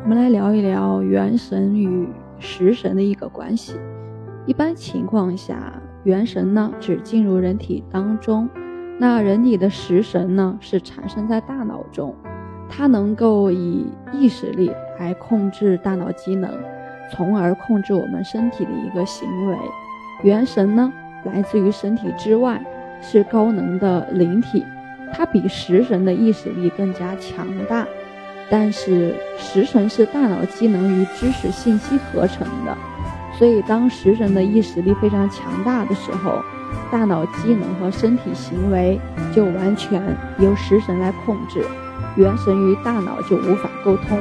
我们来聊一聊元神与食神的一个关系。一般情况下，元神呢只进入人体当中，那人体的食神呢是产生在大脑中，它能够以意识力来控制大脑机能，从而控制我们身体的一个行为。元神呢来自于身体之外，是高能的灵体，它比食神的意识力更加强大。但是食神是大脑机能与知识信息合成的。所以，当食神的意识力非常强大的时候，大脑机能和身体行为就完全由食神来控制，元神与大脑就无法沟通，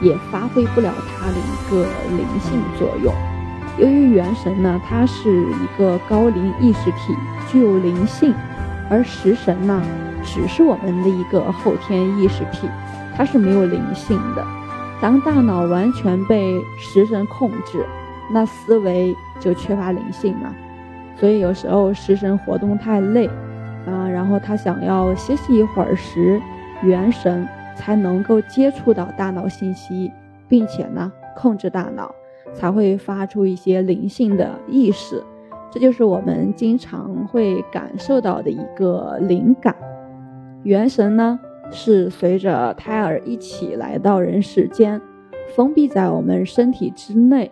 也发挥不了它的一个灵性作用。由于元神呢，它是一个高灵意识体，具有灵性，而食神呢，只是我们的一个后天意识体，它是没有灵性的。当大脑完全被食神控制，那思维就缺乏灵性嘛，所以有时候食神活动太累，啊，然后他想要歇息一会儿时，元神才能够接触到大脑信息，并且呢控制大脑，才会发出一些灵性的意识，这就是我们经常会感受到的一个灵感。元神呢是随着胎儿一起来到人世间，封闭在我们身体之内。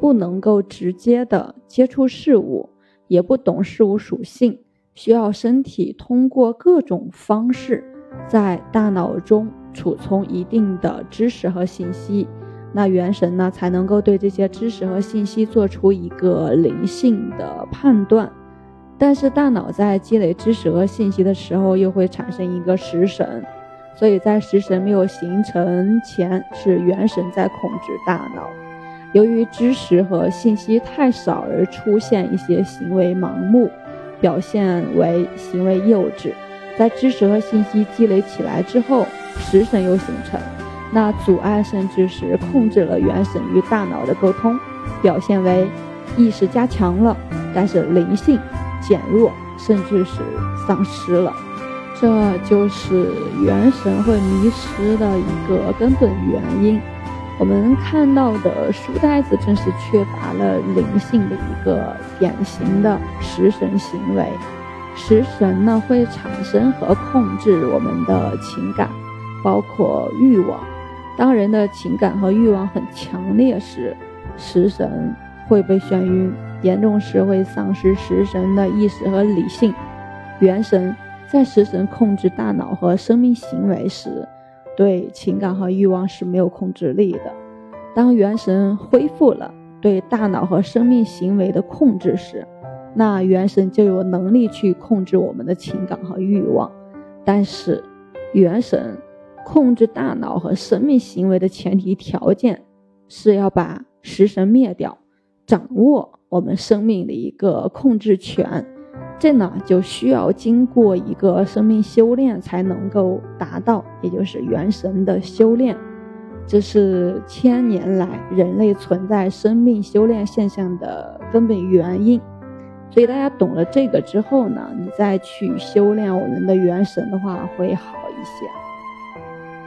不能够直接的接触事物，也不懂事物属性，需要身体通过各种方式在大脑中储存一定的知识和信息，那元神呢才能够对这些知识和信息做出一个灵性的判断。但是大脑在积累知识和信息的时候，又会产生一个食神，所以在食神没有形成前，是元神在控制大脑。由于知识和信息太少而出现一些行为盲目，表现为行为幼稚。在知识和信息积累起来之后，食神又形成，那阻碍甚至是控制了元神与大脑的沟通，表现为意识加强了，但是灵性减弱，甚至是丧失了。这就是元神会迷失的一个根本原因。我们看到的书呆子正是缺乏了灵性的一个典型的食神行为。食神呢会产生和控制我们的情感，包括欲望。当人的情感和欲望很强烈时，食神会被眩晕，严重时会丧失食神的意识和理性。元神在食神控制大脑和生命行为时。对情感和欲望是没有控制力的。当元神恢复了对大脑和生命行为的控制时，那元神就有能力去控制我们的情感和欲望。但是，元神控制大脑和生命行为的前提条件是要把食神灭掉，掌握我们生命的一个控制权。这呢，就需要经过一个生命修炼才能够达到，也就是元神的修炼。这是千年来人类存在生命修炼现象的根本原因。所以大家懂了这个之后呢，你再去修炼我们的元神的话，会好一些。